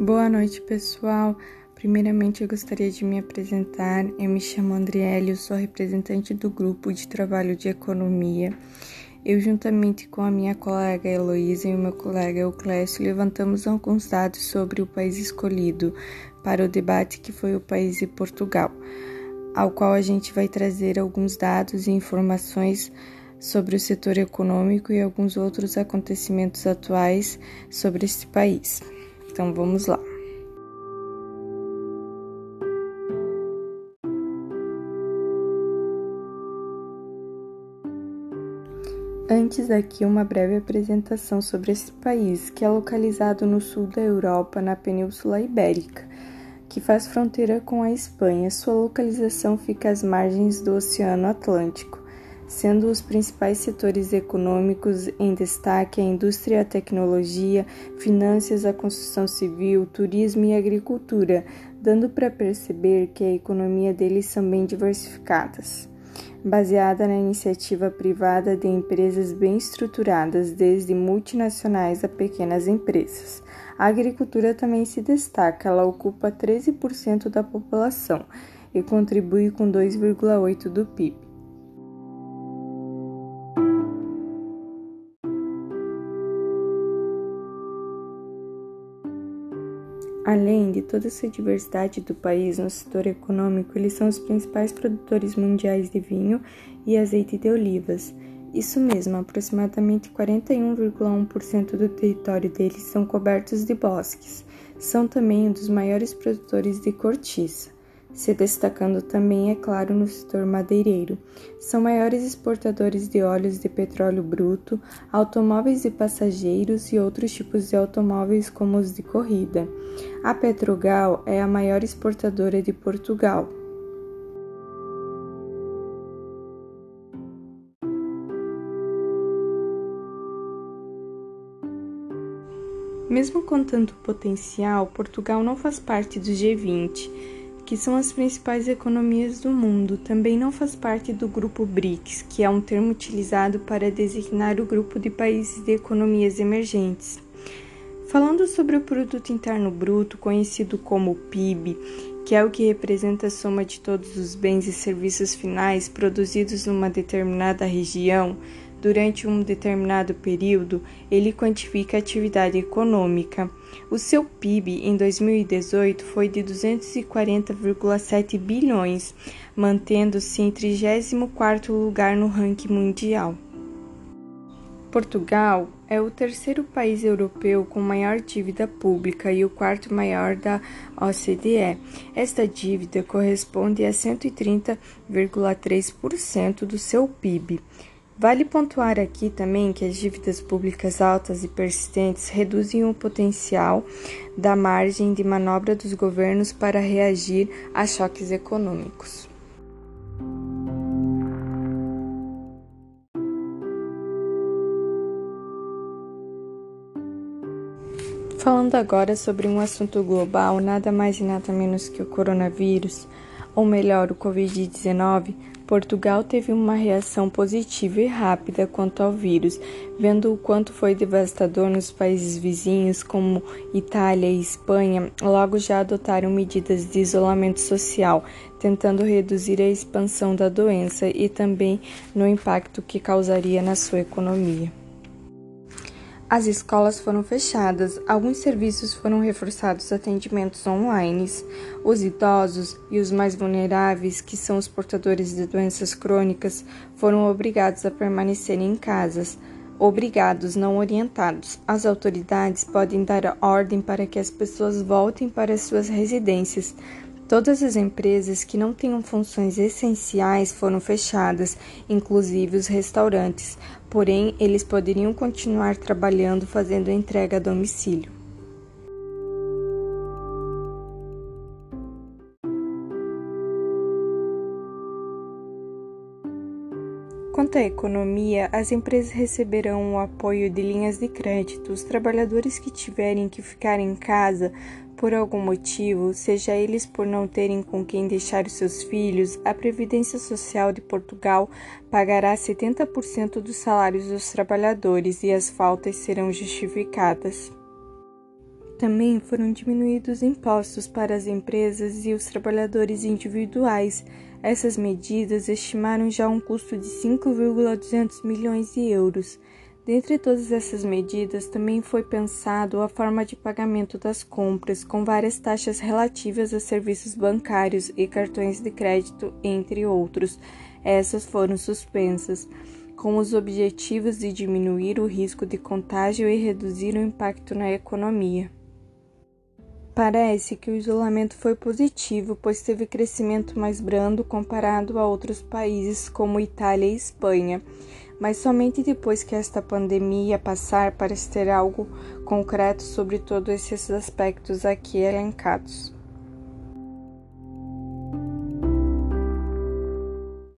Boa noite, pessoal. Primeiramente, eu gostaria de me apresentar. Eu me chamo Andriele, eu sou representante do grupo de trabalho de economia. Eu, juntamente com a minha colega Heloísa e o meu colega Euclésio, levantamos alguns dados sobre o país escolhido para o debate que foi o país de Portugal, ao qual a gente vai trazer alguns dados e informações sobre o setor econômico e alguns outros acontecimentos atuais sobre este país. Então vamos lá. Antes aqui uma breve apresentação sobre esse país, que é localizado no sul da Europa, na Península Ibérica, que faz fronteira com a Espanha. Sua localização fica às margens do Oceano Atlântico sendo os principais setores econômicos em destaque a indústria a tecnologia, finanças, a construção civil, turismo e agricultura, dando para perceber que a economia deles são bem diversificadas. Baseada na iniciativa privada de empresas bem estruturadas, desde multinacionais a pequenas empresas. A agricultura também se destaca, ela ocupa 13% da população e contribui com 2,8% do PIB. Além de toda essa diversidade do país no setor econômico, eles são os principais produtores mundiais de vinho e azeite de olivas. Isso mesmo, aproximadamente 41,1% do território deles são cobertos de bosques. São também um dos maiores produtores de cortiça se destacando também, é claro, no setor madeireiro. São maiores exportadores de óleos de petróleo bruto, automóveis de passageiros e outros tipos de automóveis, como os de corrida. A Petrogal é a maior exportadora de Portugal. Mesmo com tanto potencial, Portugal não faz parte do G20 que são as principais economias do mundo, também não faz parte do grupo BRICS, que é um termo utilizado para designar o grupo de países de economias emergentes. Falando sobre o produto interno bruto, conhecido como PIB, que é o que representa a soma de todos os bens e serviços finais produzidos numa determinada região, durante um determinado período, ele quantifica a atividade econômica. O seu PIB em 2018 foi de 240,7 bilhões, mantendo-se em 34º lugar no ranking mundial. Portugal é o terceiro país europeu com maior dívida pública e o quarto maior da OCDE. Esta dívida corresponde a 130,3% do seu PIB. Vale pontuar aqui também que as dívidas públicas altas e persistentes reduzem o potencial da margem de manobra dos governos para reagir a choques econômicos. Falando agora sobre um assunto global, nada mais e nada menos que o coronavírus, ou melhor, o Covid-19, Portugal teve uma reação positiva e rápida quanto ao vírus, vendo o quanto foi devastador nos países vizinhos, como Itália e Espanha, logo já adotaram medidas de isolamento social, tentando reduzir a expansão da doença e também no impacto que causaria na sua economia. As escolas foram fechadas, alguns serviços foram reforçados atendimentos online. Os idosos e os mais vulneráveis, que são os portadores de doenças crônicas, foram obrigados a permanecerem em casas. Obrigados, não orientados. As autoridades podem dar ordem para que as pessoas voltem para suas residências, Todas as empresas que não tenham funções essenciais foram fechadas, inclusive os restaurantes, porém eles poderiam continuar trabalhando fazendo entrega a domicílio. Quanto à economia, as empresas receberão o apoio de linhas de crédito. Os trabalhadores que tiverem que ficar em casa por algum motivo, seja eles por não terem com quem deixar os seus filhos, a Previdência Social de Portugal pagará 70% dos salários dos trabalhadores e as faltas serão justificadas. Também foram diminuídos impostos para as empresas e os trabalhadores individuais. Essas medidas estimaram já um custo de 5,200 milhões de euros. Dentre todas essas medidas, também foi pensado a forma de pagamento das compras, com várias taxas relativas a serviços bancários e cartões de crédito, entre outros. Essas foram suspensas, com os objetivos de diminuir o risco de contágio e reduzir o impacto na economia. Parece que o isolamento foi positivo, pois teve crescimento mais brando comparado a outros países como Itália e Espanha mas somente depois que esta pandemia passar parece ter algo concreto sobre todos esses aspectos aqui elencados.